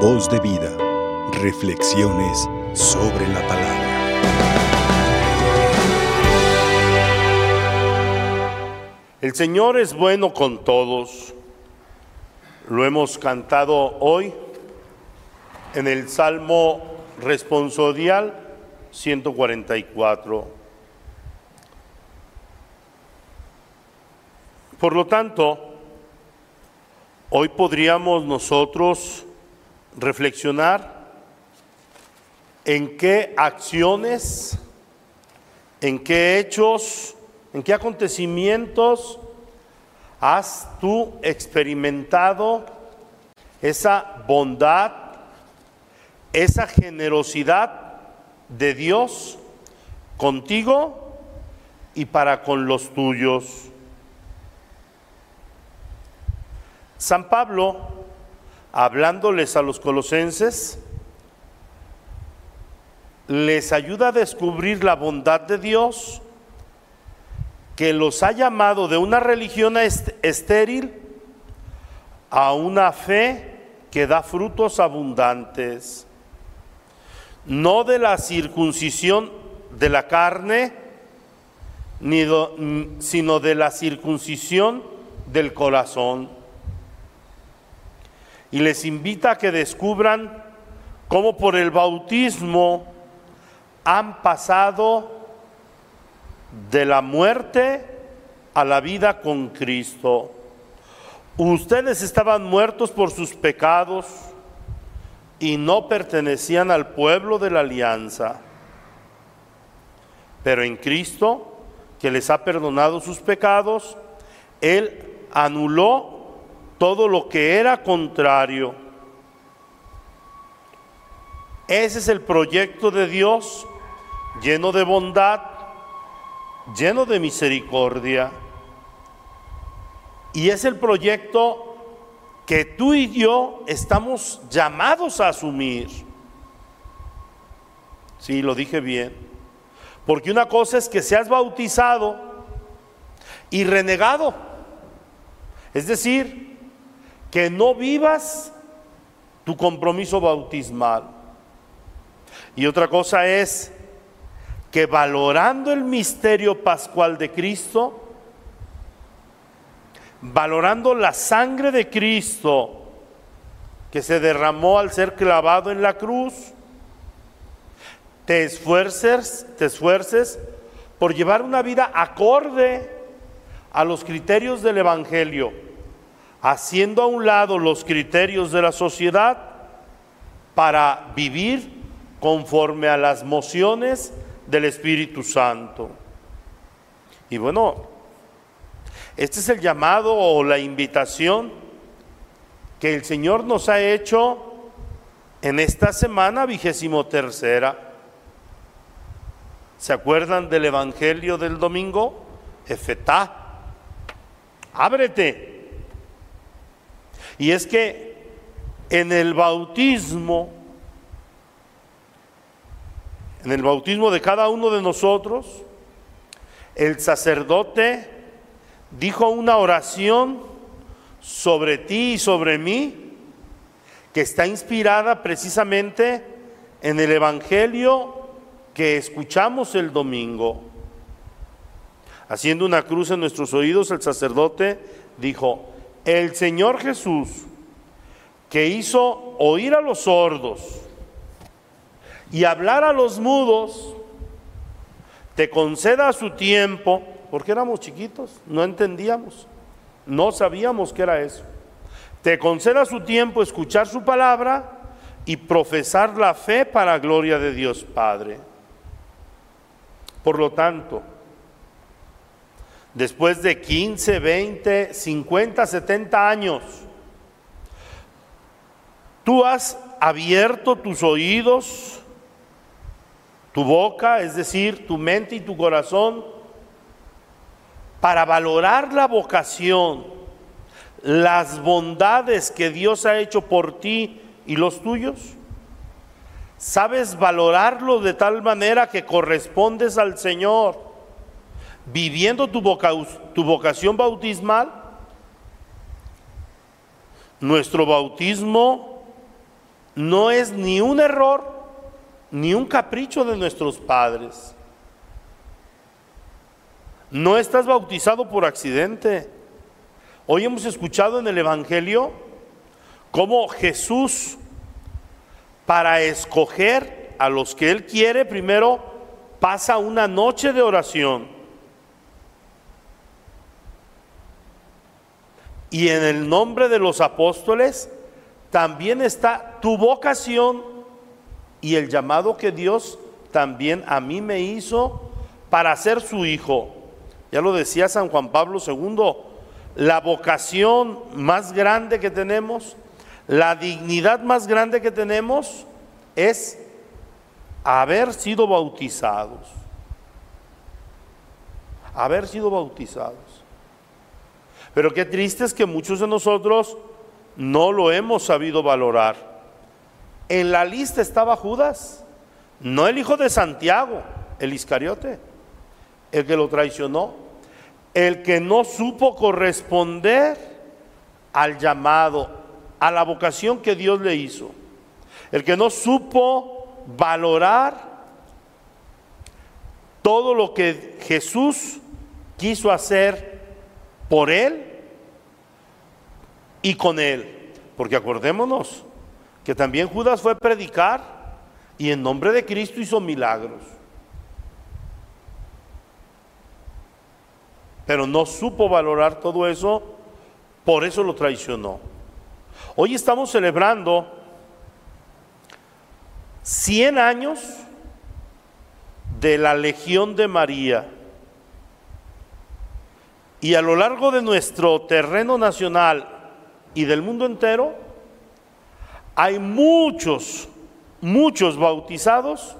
Voz de vida. Reflexiones sobre la palabra. El Señor es bueno con todos. Lo hemos cantado hoy en el Salmo responsorial 144. Por lo tanto, hoy podríamos nosotros reflexionar en qué acciones, en qué hechos, en qué acontecimientos has tú experimentado esa bondad, esa generosidad de Dios contigo y para con los tuyos. San Pablo, hablándoles a los colosenses, les ayuda a descubrir la bondad de Dios que los ha llamado de una religión estéril a una fe que da frutos abundantes, no de la circuncisión de la carne, sino de la circuncisión del corazón y les invita a que descubran cómo por el bautismo han pasado de la muerte a la vida con Cristo. Ustedes estaban muertos por sus pecados y no pertenecían al pueblo de la alianza. Pero en Cristo, que les ha perdonado sus pecados, Él anuló todo lo que era contrario. Ese es el proyecto de Dios, lleno de bondad, lleno de misericordia. Y es el proyecto que tú y yo estamos llamados a asumir. Sí, lo dije bien. Porque una cosa es que seas bautizado y renegado. Es decir, que no vivas tu compromiso bautismal. Y otra cosa es que valorando el misterio pascual de Cristo, valorando la sangre de Cristo que se derramó al ser clavado en la cruz, te esfuerces, te esfuerces por llevar una vida acorde a los criterios del Evangelio haciendo a un lado los criterios de la sociedad para vivir conforme a las mociones del Espíritu Santo. Y bueno, este es el llamado o la invitación que el Señor nos ha hecho en esta semana vigésimo tercera. ¿Se acuerdan del Evangelio del domingo? Efetá, ábrete. Y es que en el bautismo, en el bautismo de cada uno de nosotros, el sacerdote dijo una oración sobre ti y sobre mí que está inspirada precisamente en el Evangelio que escuchamos el domingo. Haciendo una cruz en nuestros oídos, el sacerdote dijo, el Señor Jesús, que hizo oír a los sordos y hablar a los mudos, te conceda su tiempo, porque éramos chiquitos, no entendíamos, no sabíamos qué era eso. Te conceda su tiempo escuchar su palabra y profesar la fe para gloria de Dios Padre. Por lo tanto, después de 15, 20, 50, 70 años, tú has abierto tus oídos, tu boca, es decir, tu mente y tu corazón, para valorar la vocación, las bondades que Dios ha hecho por ti y los tuyos. ¿Sabes valorarlo de tal manera que correspondes al Señor? Viviendo tu, tu vocación bautismal, nuestro bautismo no es ni un error ni un capricho de nuestros padres. No estás bautizado por accidente. Hoy hemos escuchado en el Evangelio cómo Jesús, para escoger a los que Él quiere, primero pasa una noche de oración. Y en el nombre de los apóstoles también está tu vocación y el llamado que Dios también a mí me hizo para ser su hijo. Ya lo decía San Juan Pablo II, la vocación más grande que tenemos, la dignidad más grande que tenemos es haber sido bautizados. Haber sido bautizados. Pero qué triste es que muchos de nosotros no lo hemos sabido valorar. En la lista estaba Judas, no el hijo de Santiago, el Iscariote, el que lo traicionó, el que no supo corresponder al llamado, a la vocación que Dios le hizo, el que no supo valorar todo lo que Jesús quiso hacer por él y con él. Porque acordémonos que también Judas fue a predicar y en nombre de Cristo hizo milagros. Pero no supo valorar todo eso, por eso lo traicionó. Hoy estamos celebrando 100 años de la Legión de María. Y a lo largo de nuestro terreno nacional y del mundo entero, hay muchos, muchos bautizados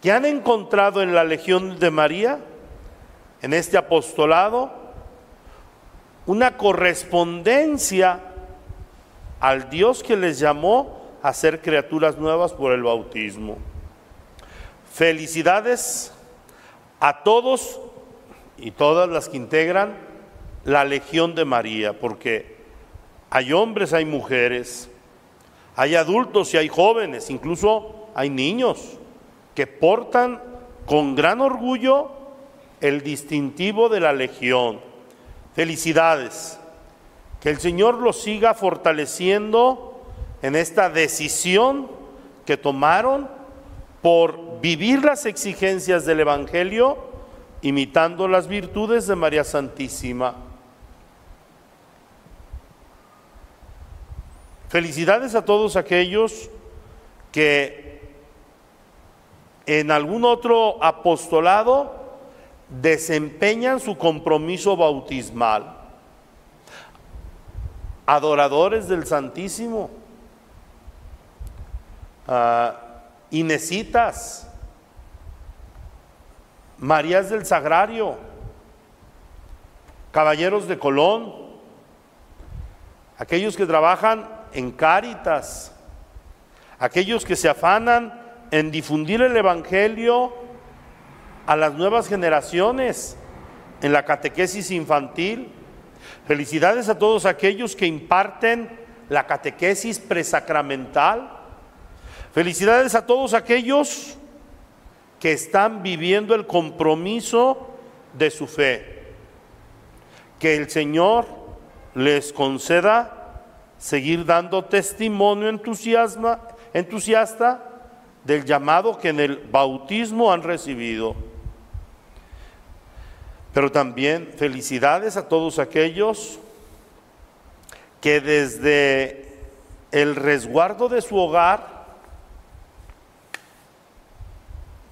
que han encontrado en la Legión de María, en este apostolado, una correspondencia al Dios que les llamó a ser criaturas nuevas por el bautismo. Felicidades a todos y todas las que integran la Legión de María, porque hay hombres, hay mujeres, hay adultos y hay jóvenes, incluso hay niños que portan con gran orgullo el distintivo de la legión. Felicidades. Que el Señor los siga fortaleciendo en esta decisión que tomaron por vivir las exigencias del Evangelio imitando las virtudes de María Santísima. Felicidades a todos aquellos que en algún otro apostolado desempeñan su compromiso bautismal. Adoradores del Santísimo, uh, Inesitas, Marías del Sagrario, Caballeros de Colón, aquellos que trabajan en Cáritas, aquellos que se afanan en difundir el Evangelio a las nuevas generaciones, en la catequesis infantil. Felicidades a todos aquellos que imparten la catequesis presacramental. Felicidades a todos aquellos que están viviendo el compromiso de su fe. Que el Señor les conceda seguir dando testimonio entusiasta del llamado que en el bautismo han recibido. Pero también felicidades a todos aquellos que desde el resguardo de su hogar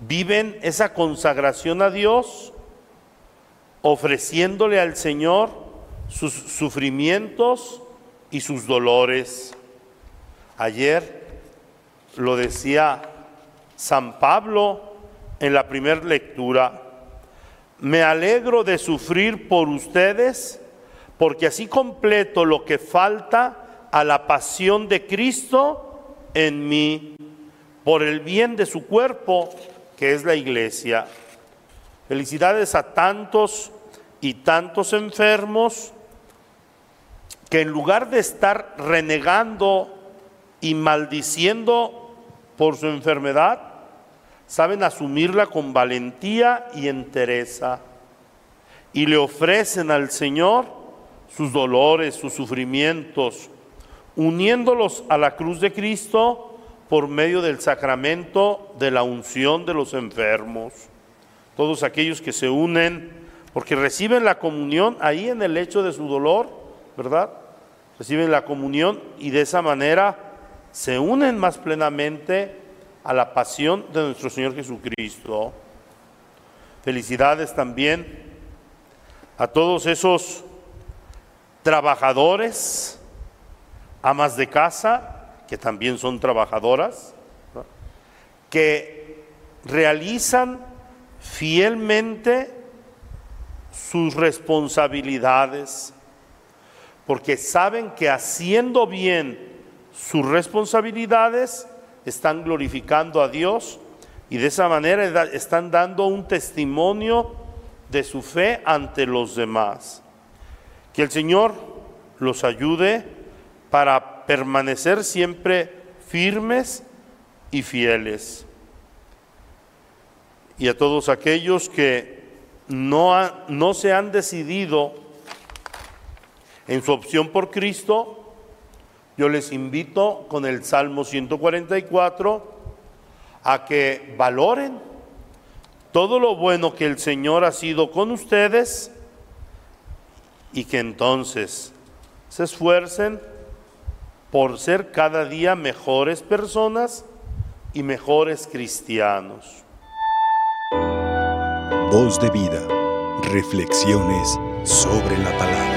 viven esa consagración a Dios, ofreciéndole al Señor sus sufrimientos, y sus dolores. Ayer lo decía San Pablo en la primera lectura. Me alegro de sufrir por ustedes porque así completo lo que falta a la pasión de Cristo en mí por el bien de su cuerpo que es la iglesia. Felicidades a tantos y tantos enfermos que en lugar de estar renegando y maldiciendo por su enfermedad, saben asumirla con valentía y entereza y le ofrecen al Señor sus dolores, sus sufrimientos, uniéndolos a la cruz de Cristo por medio del sacramento de la unción de los enfermos. Todos aquellos que se unen, porque reciben la comunión ahí en el hecho de su dolor, ¿verdad? Reciben la comunión y de esa manera se unen más plenamente a la pasión de nuestro Señor Jesucristo. Felicidades también a todos esos trabajadores, amas de casa, que también son trabajadoras, que realizan fielmente sus responsabilidades, porque saben que haciendo bien sus responsabilidades están glorificando a Dios y de esa manera están dando un testimonio de su fe ante los demás. Que el Señor los ayude para permanecer siempre firmes y fieles. Y a todos aquellos que no, no se han decidido en su opción por Cristo, yo les invito con el Salmo 144 a que valoren todo lo bueno que el Señor ha sido con ustedes y que entonces se esfuercen por ser cada día mejores personas y mejores cristianos. Voz de vida, reflexiones sobre la palabra.